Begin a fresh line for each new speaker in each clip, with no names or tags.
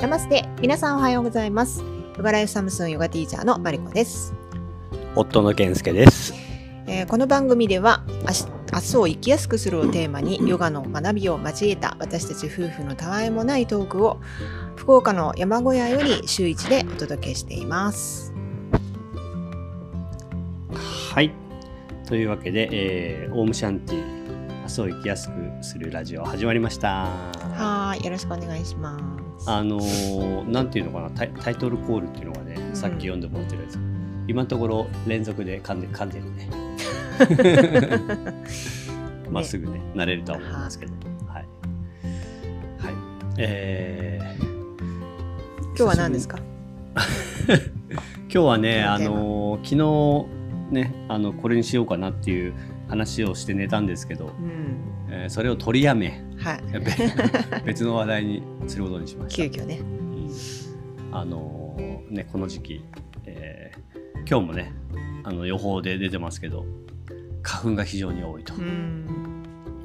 ナマステ皆さんおはようございますヨガライフサムスンヨガティーチャーのマリコです、
夫の健介です。
えーこの番組では明日明日を生きやすくするをテーマにヨガの学びを交えた私たち夫婦のたわいもないトークを福岡の山小屋より週一でお届けしています
はい。というわけで、えー、オウムシャンティ、明日を生きやすくするラジオ始まりました。
はーいよろしくお願いします
あのー、なんていうのかなタイ、タイトルコールっていうのがね、さっき読んでもらってるやつ。今のところ連続で噛んで噛んでるね。まあ、すぐね、慣れるとは思いますけど。はい。はい。えー、
今日は何ですか？
今日はね、あ
のー
昨日ねあのこれにしようかなっていう話をして寝たんですけど、
うん。
えーそれを取りやめ
はい。
べ別の話題にすることにしました。
急遽ね。
うん。あのーねこの時期、えー今日もねあの予報で出てますけど花粉が非常に多いと、
うん。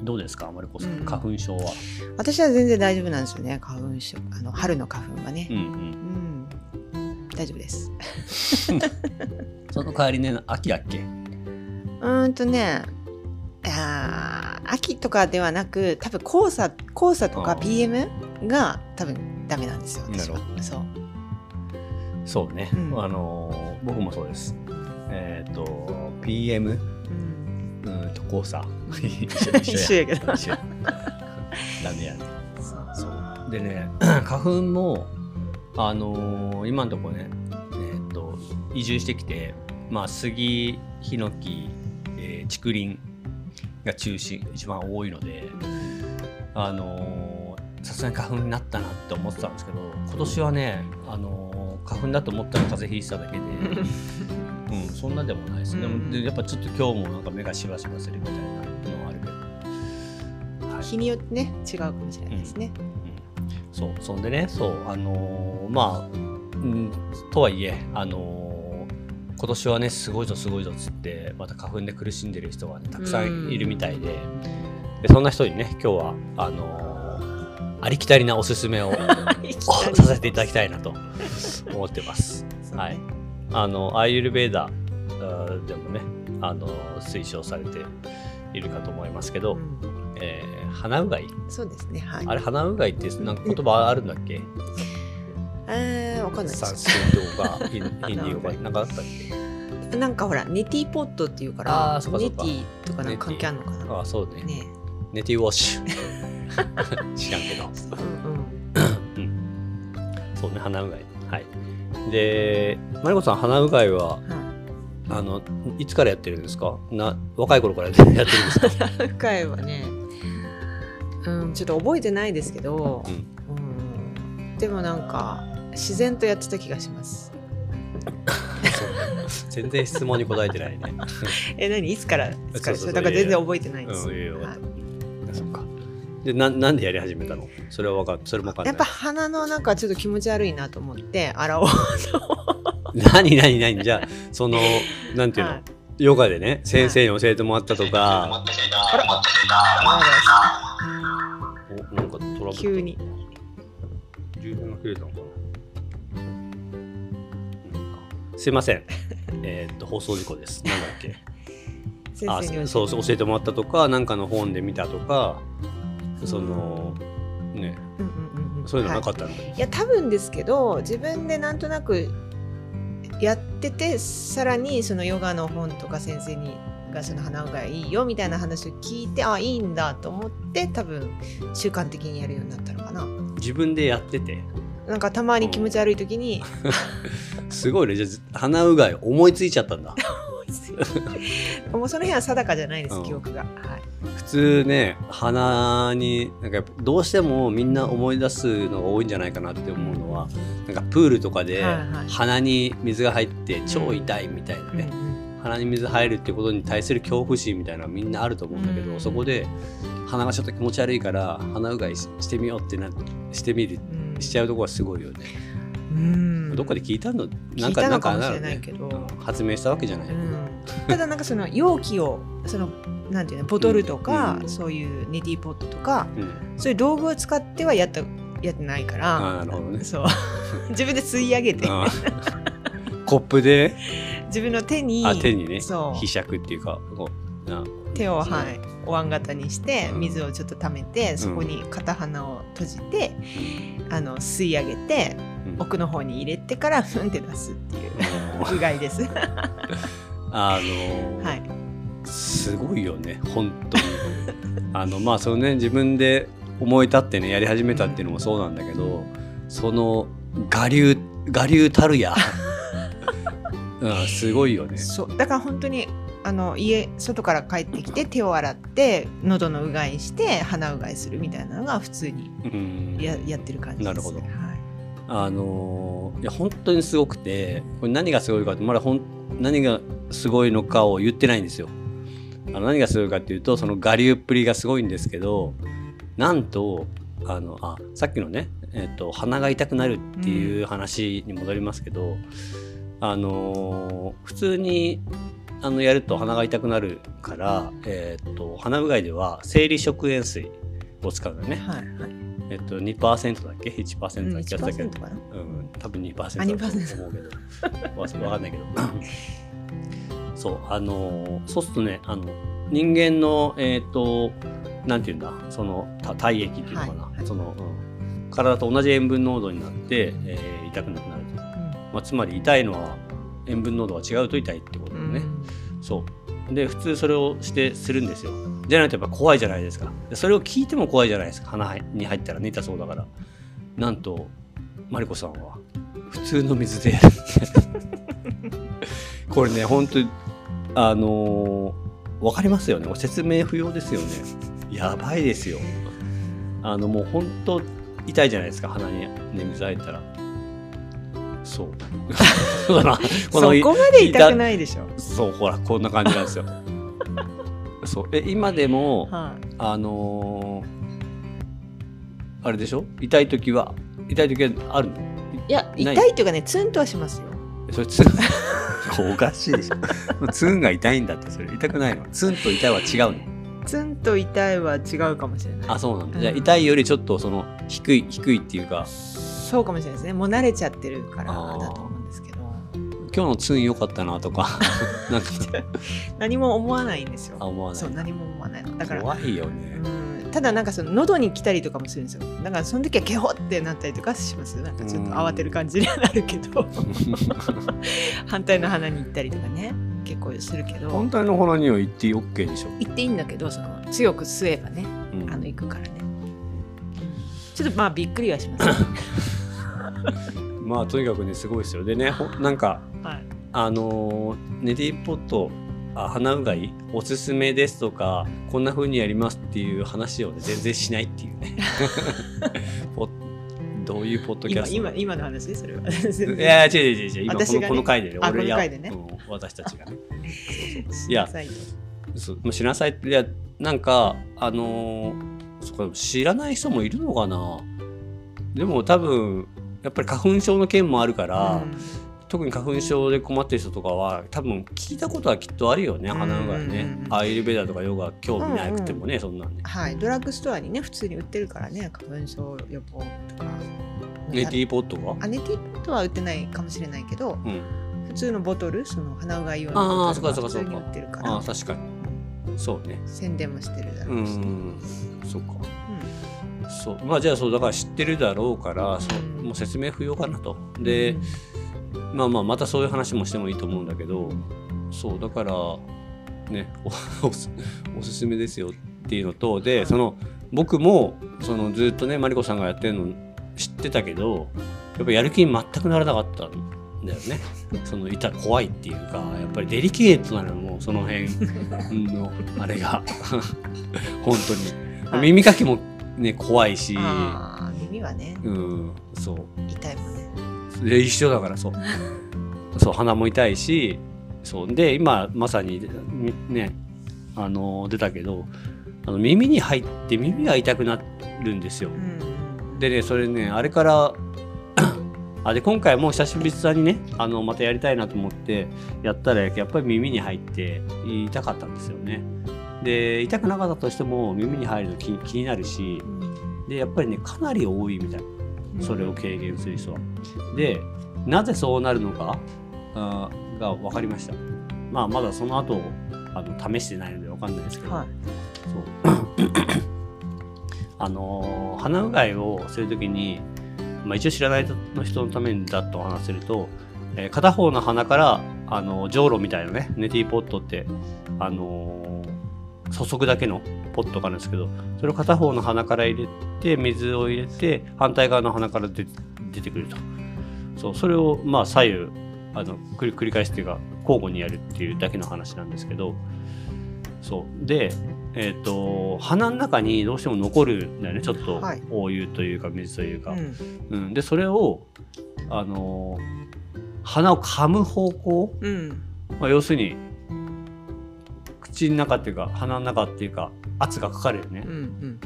どうですかマルコさん、
うん。
花粉症は？
私は全然大丈夫なんですよね花粉症。あの春の花粉はね。
うんうん。
うん。大丈夫です。
その代わりね秋だっけ？
うーんとねあー秋とかではなく多分黄砂黄砂とか PM が多分ダメなんですよ私は
なるほど。
そう。
そうね、
うん。
あのー僕もそうです。えっ、と PM
うん。
うんと黄砂。一
一緒やけど。
ダメやね。
そう。
でね 花粉もあのー今のところねえっ、と移住してきてまあ杉ヒノキ、えー竹林が中心一番多いのであのーさすがに花粉になったなって思ってたんですけど今年はねあのー花粉だと思ったら風邪ひいてただけで うん、そんなでもないです。で
うん
もでやっぱちょっと今日もなんか目がしばしばするみたいなのはあるけど。はい。
日によってね違うかもしれないですね、
うん、そうそんでねそうあのーまあ、うん、とはいえあのー今年はねすごいぞすごいぞっつってまた花粉で苦しんでる人が、ね、たくさんいるみたいで,、でそんな人にね今日はあのーありきたりなおすすめを させていただきたいなと思ってます。はい。あのアイユルベーダーでもねあの推奨されているかと思いますけど、
うん。
えー鼻うがい。
そうですねはい。
あれ鼻うがいってなんか言葉あるんだっけ？
えー、わかんないで
サンス
す
クリットかヒンディなんかあったっけ？
なんかほらネティポットっていうか
あ
らネティとかなんか関係あるのかな？
ああそうね。
ね。
ネティウォッシュ。知らんけど。
うんうん。
そうね鼻うがい。はい。でマリコさん鼻うがいは
はい。
あのいつからやってるんですか？な若い頃からやってるんですか、
深いはね、うん、ちょっと覚えてないですけど
う、ん。
うん、でもなんか自然とやってた気がします。
全然質問に答えてないね。
え、何？いつから？いつから
そう
だから？全然覚えてないです。
うんそっか。でななんでやり始めたの？それはわかそれもわかんない。
やっぱ鼻の中ちょっと気持ち悪いなと思って洗おう。
何何何？じゃあそのなんていうの、
はい。
ヨガでね先生に教えてもらったとか、おなんかトラブル
急に。
充電が切れたのかな？なんかすいません。えーっと放送事故です。なんだっけ？あそうそう教えてもらったとかなんかの本で見たとかそのね。
うんうんうんうん。
そういうのなか
は
ったんだ、
い。いや多分ですけど自分でなんとなくやっててさらにそのヨガの本とか先生にがその鼻うがいいいよみたいな話を聞いてあいいんだと思って多分習慣的にやるようになったのかな。
自分でやってて
なんかたまに気持ち悪い時に
すごいね。じゃあ鼻うがい思いついちゃったんだ。
もうその辺は定かじゃないです、
うん。
記憶が。はい。
普通ね鼻になんかどうしてもみんな思い出すのが多いんじゃないかなって思うのはなんかプールとかで鼻に水が入って超痛いみたいなね、鼻に水入るってことに対する恐怖心みたいなみんなあると思うんだけど、
うん
そこで鼻がちょっと気持ち悪いから鼻うがいししてみようってなしてみる
うん
しちゃうとこはすごいよね、
うん。
どっかで聞いたの？
聞いたのかもしれないけど。
うん発明したわけじゃない、
うん。ただなんかその容器をそのなんていうの？ボトルとか、
うん
そういうネティポットとか
うん。
そういう道具を使ってはやったやってないか
あ
ら
ーなるほどね。
そう。自分で吸い上げて。
コップで？
自分の手に
あ手にね。
そう。
ひしゃくっていうかこう。な
手を、はい、お椀型にして
うん。
水をちょっと溜めて、そこに片鼻を閉じて、あの吸い上げて
うん。
奥の方に入れてからふんって出すっていううがいです。
あのー
はい、
すごいよね本当に。あのまあそのね自分で思い立ってねやり始めたっていうのもそうなんだけどその我流我流たるや、うん、すごいよね。
そう。だから本当にあの家外から帰ってきて手を洗って喉のうがいして鼻うがいするみたいなのが普通に
うん
ややってる感じです。
なるほど
はい
あのーいや本当にすごくてこれ何がすごいかってまだほん何がすごいのかを言ってないんですよ。あの何がすごいかっていうとその我流っぷりがすごいんですけどなんとあのあさっきのね、えっと鼻が痛くなるっていう話に戻りますけど、あのー普通にあのやると鼻が痛くなるから、えっと鼻うがいでは生理食塩水を使うのね。
はいはい。
えっと、2%だっけ ?1%
うん、
だっけ？やったけど
1%かな？
うん、多分2%だ
あ
と思うけど、わわかんないけど。そう、あのーそうするとね、あの、人間の、えっ、と、なんていうんだ、その、た体液っていうのかな、
はいはい
その、うん、体と同じ塩分濃度になって、えー痛くなくなると。まあ、つまり痛いのは、塩分濃度が違うと痛いってことだ
うん。
そう。で、普通それをしてするんですよ。じゃないとやっぱ怖いじゃないですか。でそれを聞いても怖いじゃないですか。鼻に入ったらね、痛そうだから。なんと、マリコさんは、普通の水でやる。これね、本当に、あのーわかりますよね。説明不要ですよね。やばいですよ。あの、もう本当、痛いじゃないですか。鼻に、ね、水入ったら。そう。そ
こまで痛くないでしょ。
そう、ほら、こんな感じなんですよ。そう、え、今でも、
はい。
あのーあれでしょ？痛い時は、痛い時はあるの？
いや、痛いっていうかね、ツンとはしますよ。
それ、ツン、おかしいでしょ。ツンが痛いんだって、それ、痛くないの？ツンと痛いは違うの？
ツンと痛いは違うかもしれない。
あ、そうなんだ。
うん
じゃあ、痛いよりちょっと、その、低い、低いっていうか、
そうかもしれないですね。もう慣れちゃってるからだと思うんですけど。
今日のツン良かったなとか、なんか、
何も思わないんですよ。
あ思わない
そう、何も思わないの。だから、
怖いよね。
うん、ただなんかその喉に来たりとかもするんですよ。だからその時はケホってなったりとかしますよ。なんかちょっと慌てる感じにはなるけど、反対の鼻に行ったりとかね、結構するけど
反、対の鼻には言って OK でしょ。
行っていいんだけど、その強く吸えばね、
うん
あの行くからね。ちょっとまあびっくりはします、ね。
まあとにかくねすごいですよ。でねほなんか
はい。
あのーネディポットあ鼻うがいおすすめですとかこんな風にやりますっていう話を、ね、全然しないっていうね。ポどういうポッドキャスト
今今今の話それは。
いや違う違う違う今この,、この回でね
あ
俺や私たちがね。
いや、
そうもうしなさいっていやなんかあのーそっか知らない人もいるのかな？でも多分やっぱり花粉症の件もあるから、特に花粉症で困ってる人とかは多分聞いたことはきっとあるよね
うん。
鼻うがいね。
うん。
アイルベダとかヨガ興味なくてもね、そんなんね
はい、ドラッグストアにね普通に売ってるからね花粉症予防とか。
ネティーポットが
あネティポットは売ってないかもしれないけど
うん。
普通のボトルその鼻うがい用
あ
の
ー
ボトルが普通に売ってるか
あ
ら。
あ確かに。そうね。
宣伝もしてるだ
う
ろうし、
ん。そうかそう。まあじゃあそうだから知ってるだろうから、そう
うん
もう説明不要かなと。で、まあまあまたそういう話もしてもいいと思うんだけどそうだからねお おすおすすめですよっていうのとでその僕もそのずっとねマリコさんがやってるの知ってたけどやっぱやる気に全くならなかったんだよね。そのいた怖いっていうかやっぱりデリケートなのもその辺のあれが。本当に、
はい。
耳かきもね怖いし。
あー耳はね。
うんそう。
痛いもんね。
で一緒だからそう。そう鼻も痛いし。そう。で今まさにみねあの出たけどあの耳に入って耳が痛くなるんですよ。
うん
でねそれねあれからあで今回も久しぶりにねあのまたやりたいなと思ってやったらやっぱり耳に入って痛かったんですよねで痛くなかったとしても耳に入ると気気になるしでやっぱりねかなり多いみたい。それを軽減する人は。でなぜそうなるのかあーが分かりました。まあまだその後あの試してないので分かんないですけど、
はい。
そう。あのー鼻うがいをするときに、まあ、一応知らない人のためにだと話せると、えー片方の鼻から、あのー、じょうろみたいなねネティポットって、あのー注ぐだけのポットがあるんですけどそれを片方の鼻から入れて水を入れて反対側の鼻から出出てくると。そうそれをまあ左右あの繰り繰り返しっていうか交互にやるっていうだけの話なんですけどそう。でえっ、と鼻の中にどうしても残るんだよね。ちょっと
はい。
お湯というか水というか、
うん。
うん、でそれをあのー鼻を噛む方向、
うん。
まあ、要するに口の中っていうか鼻の中っていうか圧がかかるよね。
うんうん。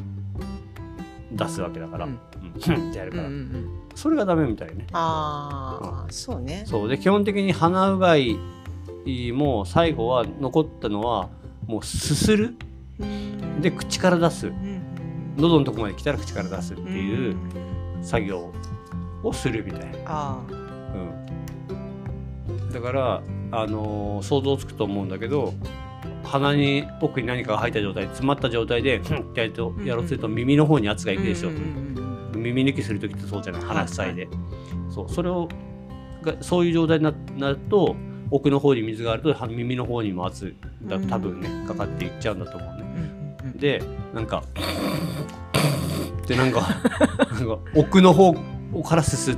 出すわけだから、
う
うん。ってやる
うんう
から、
ん。
それがダメみたいね。
ああそうね。
そう。で基本的に鼻うがいも最後は残ったのはもうすする。
うん。
で口から出す。
うん
喉のとこまで来たら口から出すって
うん。
いう作業をするみたいな、
あ
うん、だから、あのー想像つくと思うんだけど鼻に奥に何かが入った状態詰まった状態で、ふんってやるとやろうとすると耳の方に圧がいくでしょ、
うんうんうん
耳抜きする時ってそうじゃない。
はい
鼻塞いで、そう。それをがそういう状態にななると奥の方に水があるとは耳の方にも圧が多分ねかかっていっちゃうんだと思うね。
うんうん
でなんかでなんか なんか奥の方からすすっ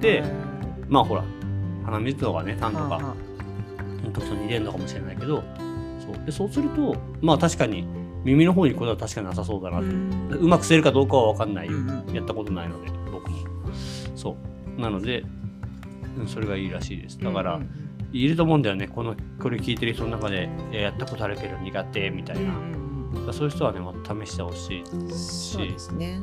てまあほら鼻水とかね痰とか時と似てるのかもしれないけどでそうするとまあ確かに耳の方に行くことは確かになさそうだなと、
あう。ん。
うまく吸えるかどうかは分かんない。やったことないので僕も。そう。なのでうんそれがいいらしいです。だから、
うん。
いると思うんだよね。このこれ聞いてる人の中でいややったことあるけど苦手みたいな、そういう人はねまた試してほしい
うんそう。ね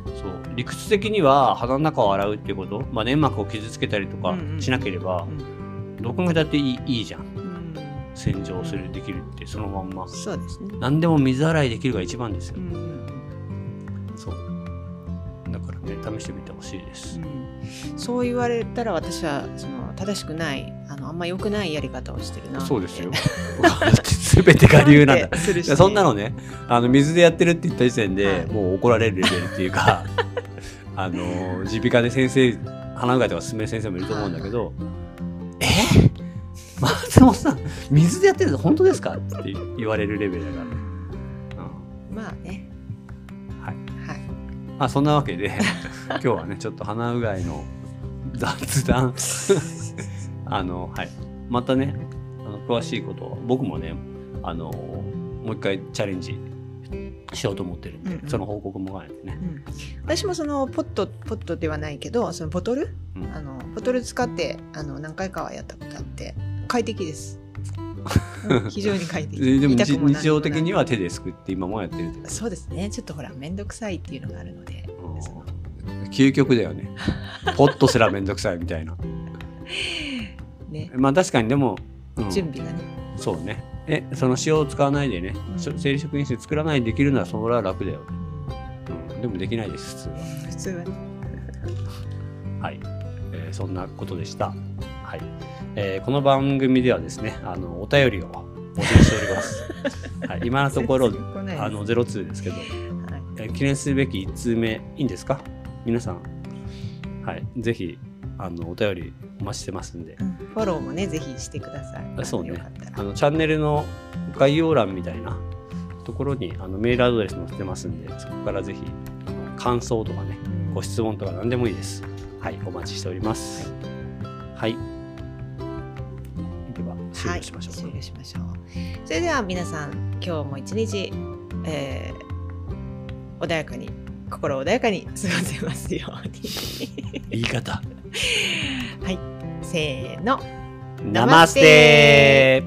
理屈的には鼻の中を洗うっていうこと、まあ、粘膜を傷つけたりとか
うんうん。
しなければ、
うん。
どこがだっていいいいじゃん
うん
洗浄するできるってそのまんま。
そうですね。
何でも水洗いできるが一番ですよ、
うんうん
そう。だからね試してみてほしいです、
うん。そう言われたら私はその正しくないあのあんま良くないやり方をしてるな
そうですよ。全てが理由なんだ。
するし。
いやそんなのねあの水でやってるって言った時点で、
はい。
もう怒られるレベルっていうか あの耳鼻科で先生鼻うがいとか勧める先生もいると思うんだけど「え？松本さん水でやってるの本当ですか?」って言われるレベルだからね、うん。
まあね。
はい。
はい。
まあそんなわけで 今日はねちょっと鼻うがいの雑談。あのはい。またねあの詳しいことを僕もねあのもう一回チャレンジしようと思ってるんで、
うんうん。
その報告も兼ねてね、
うん。私もそのポットポットではないけどそのボトル？
うん。
あのボトル使ってあの何回かはやったことあって快適です。う ん非常に快適。
ででも日常的には手ですくって今もやってる
そうですね。ちょっとほら面倒くさいっていうのがあるので。
究極だよね。ポットすらめんどくさいみたいな。
ね。
まあ確かにでも、うん。
準備がね。
そうね。えその塩を使わないでね、
うん。
生理食品室作らないでできるならそれは楽だよね、うん、でもできないです普通は。
普通はね。
はい、えーそんなことでした。はい、えーこの番組ではですね、あのお便りを募集しております。はい、今のところあのゼロツーですけど、
はい
えー記念すべき1通目いいんですか？皆さん、はい、ぜひあのお便りお待ちしてますんで、
うんフォローもねぜひしてください
あそうねあのチャンネルの概要欄みたいなところにあのメールアドレス載せてますんで、そこからぜひ感想とかね。
うん
ご質問とか何でもいいです。はい、お待ちしております。はい。終了しましょう。
終了しましょう。それでは皆さん今日も一日、えー穏やかに心穏やかに過ごせますように。
言い方。
はいせーの。
ナマステ